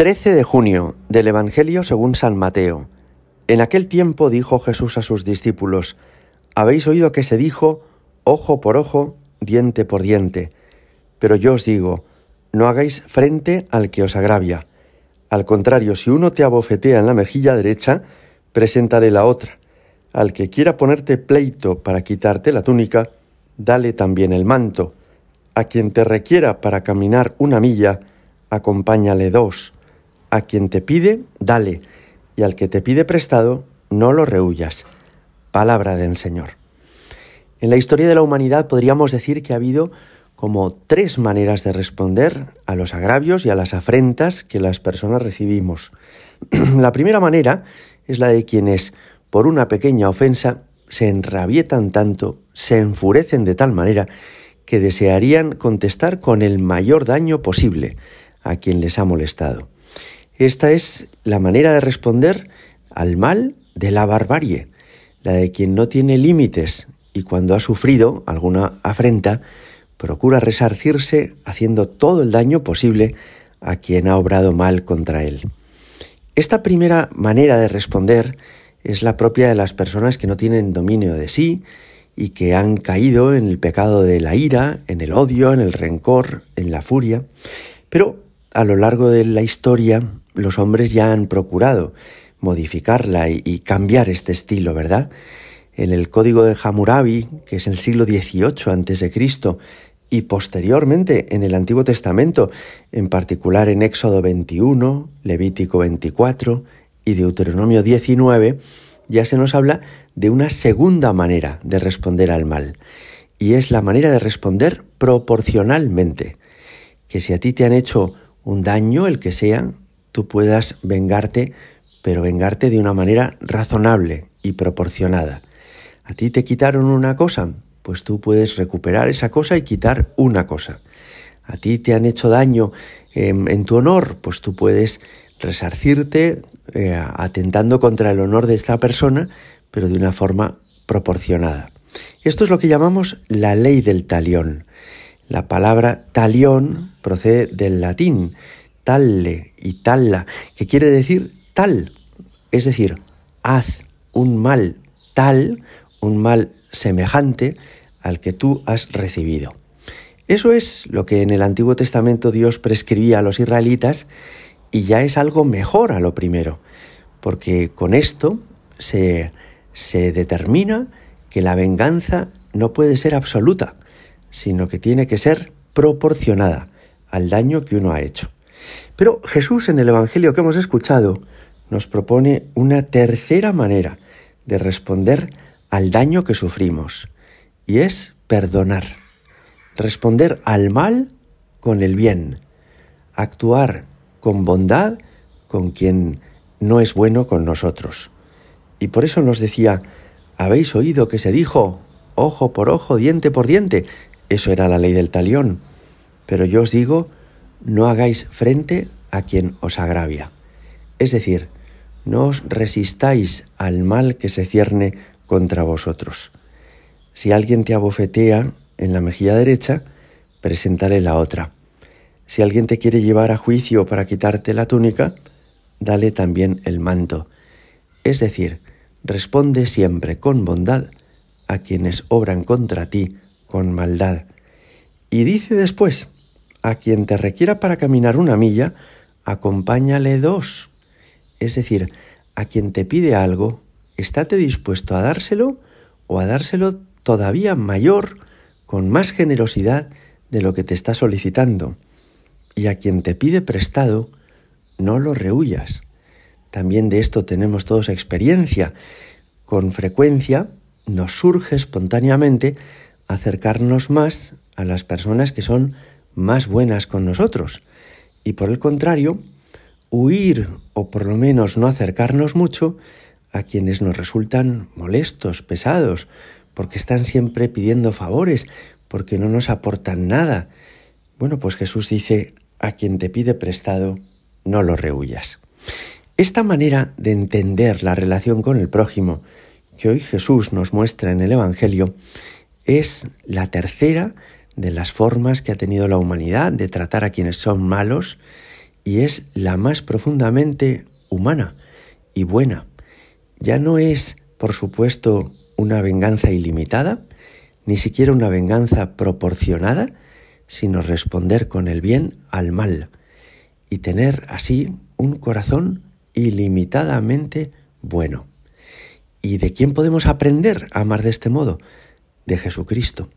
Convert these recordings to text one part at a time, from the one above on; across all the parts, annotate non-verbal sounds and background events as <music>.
13 de junio del Evangelio según San Mateo. En aquel tiempo dijo Jesús a sus discípulos, Habéis oído que se dijo, ojo por ojo, diente por diente. Pero yo os digo, no hagáis frente al que os agravia. Al contrario, si uno te abofetea en la mejilla derecha, preséntale la otra. Al que quiera ponerte pleito para quitarte la túnica, dale también el manto. A quien te requiera para caminar una milla, acompáñale dos. A quien te pide, dale, y al que te pide prestado, no lo rehuyas. Palabra del Señor. En la historia de la humanidad podríamos decir que ha habido como tres maneras de responder a los agravios y a las afrentas que las personas recibimos. <clears throat> la primera manera es la de quienes, por una pequeña ofensa, se enrabietan tanto, se enfurecen de tal manera, que desearían contestar con el mayor daño posible a quien les ha molestado. Esta es la manera de responder al mal de la barbarie, la de quien no tiene límites y cuando ha sufrido alguna afrenta, procura resarcirse haciendo todo el daño posible a quien ha obrado mal contra él. Esta primera manera de responder es la propia de las personas que no tienen dominio de sí y que han caído en el pecado de la ira, en el odio, en el rencor, en la furia. Pero a lo largo de la historia los hombres ya han procurado modificarla y, cambiar este estilo, ¿verdad? En el código de Hammurabi, que es el siglo XVIII a.C., y posteriormente en el Antiguo Testamento, en particular en Éxodo 21, Levítico 24 y Deuteronomio 19, ya se nos habla de una segunda manera de responder al mal, y es la manera de responder proporcionalmente, que si a ti te han hecho un daño, el que sea, puedas vengarte, pero vengarte de una manera razonable y proporcionada. A ti te quitaron una cosa, pues tú puedes recuperar esa cosa y quitar una cosa. A ti te han hecho daño en, tu honor, pues tú puedes resarcirte eh, atentando contra el honor de esta persona, pero de una forma proporcionada. Esto es lo que llamamos la ley del talión. La palabra talión procede del latín talle y talla, que quiere decir tal, es decir, haz un mal tal, un mal semejante al que tú has recibido. Eso es lo que en el Antiguo Testamento Dios prescribía a los israelitas y ya es algo mejor a lo primero, porque con esto se, se determina que la venganza no puede ser absoluta, sino que tiene que ser proporcionada al daño que uno ha hecho. Pero Jesús en el Evangelio que hemos escuchado nos propone una tercera manera de responder al daño que sufrimos, y es perdonar, responder al mal con el bien, actuar con bondad con quien no es bueno con nosotros. Y por eso nos decía, habéis oído que se dijo, ojo por ojo, diente por diente, eso era la ley del talión. Pero yo os digo, no hagáis frente a quien os agravia. Es decir, no os resistáis al mal que se cierne contra vosotros. Si alguien te abofetea en la mejilla derecha, preséntale la otra. Si alguien te quiere llevar a juicio para quitarte la túnica, dale también el manto. Es decir, responde siempre con bondad a quienes obran contra ti con maldad. Y dice después, a quien te requiera para caminar una milla, acompáñale dos. Es decir, a quien te pide algo, estate dispuesto a dárselo o a dárselo todavía mayor, con más generosidad de lo que te está solicitando. Y a quien te pide prestado, no lo rehuyas. También de esto tenemos todos experiencia. Con frecuencia nos surge espontáneamente acercarnos más a las personas que son más buenas con nosotros. Y por el contrario, huir o por lo menos no acercarnos mucho a quienes nos resultan molestos, pesados, porque están siempre pidiendo favores, porque no nos aportan nada. Bueno, pues Jesús dice, a quien te pide prestado, no lo rehuyas. Esta manera de entender la relación con el prójimo que hoy Jesús nos muestra en el Evangelio es la tercera de las formas que ha tenido la humanidad de tratar a quienes son malos y es la más profundamente humana y buena. Ya no es, por supuesto, una venganza ilimitada, ni siquiera una venganza proporcionada, sino responder con el bien al mal y tener así un corazón ilimitadamente bueno. ¿Y de quién podemos aprender a amar de este modo? De Jesucristo.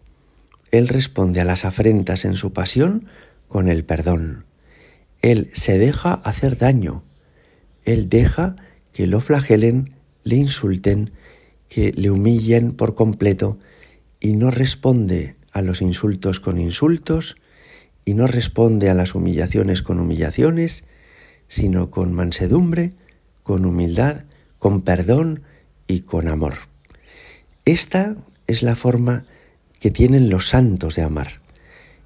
Él responde a las afrentas en su pasión con el perdón. Él se deja hacer daño. Él deja que lo flagelen, le insulten, que le humillen por completo y no responde a los insultos con insultos y no responde a las humillaciones con humillaciones, sino con mansedumbre, con humildad, con perdón y con amor. Esta es la forma que tienen los santos de amar.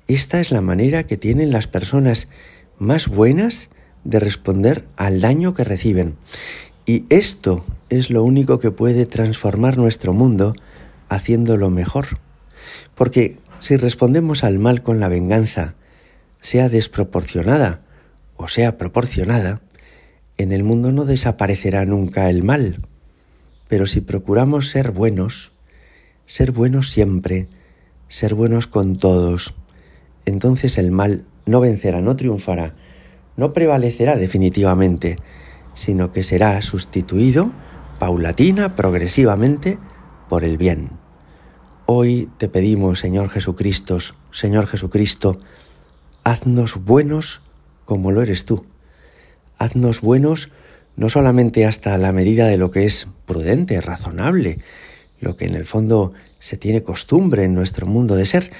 Esta es la manera que tienen las personas más buenas de responder al daño que reciben. Y esto es lo único que puede transformar nuestro mundo haciéndolo mejor. Porque si respondemos al mal con la venganza, sea desproporcionada o sea proporcionada, en el mundo no desaparecerá nunca el mal. Pero si procuramos ser buenos, ser buenos siempre, ser buenos con todos, entonces el mal no vencerá, no triunfará, no prevalecerá definitivamente, sino que será sustituido paulatina, progresivamente, por el bien. Hoy te pedimos, Señor Jesucristo, Señor Jesucristo, haznos buenos como lo eres tú. Haznos buenos no solamente hasta la medida de lo que es prudente, razonable, lo que en el fondo se tiene costumbre en nuestro mundo de ser,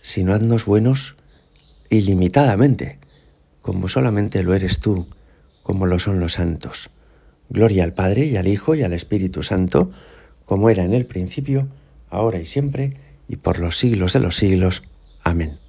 sino haznos buenos ilimitadamente, como solamente lo eres tú, como lo son los santos. Gloria al Padre y al Hijo y al Espíritu Santo, como era en el principio, ahora y siempre, y por los siglos de los siglos. Amén.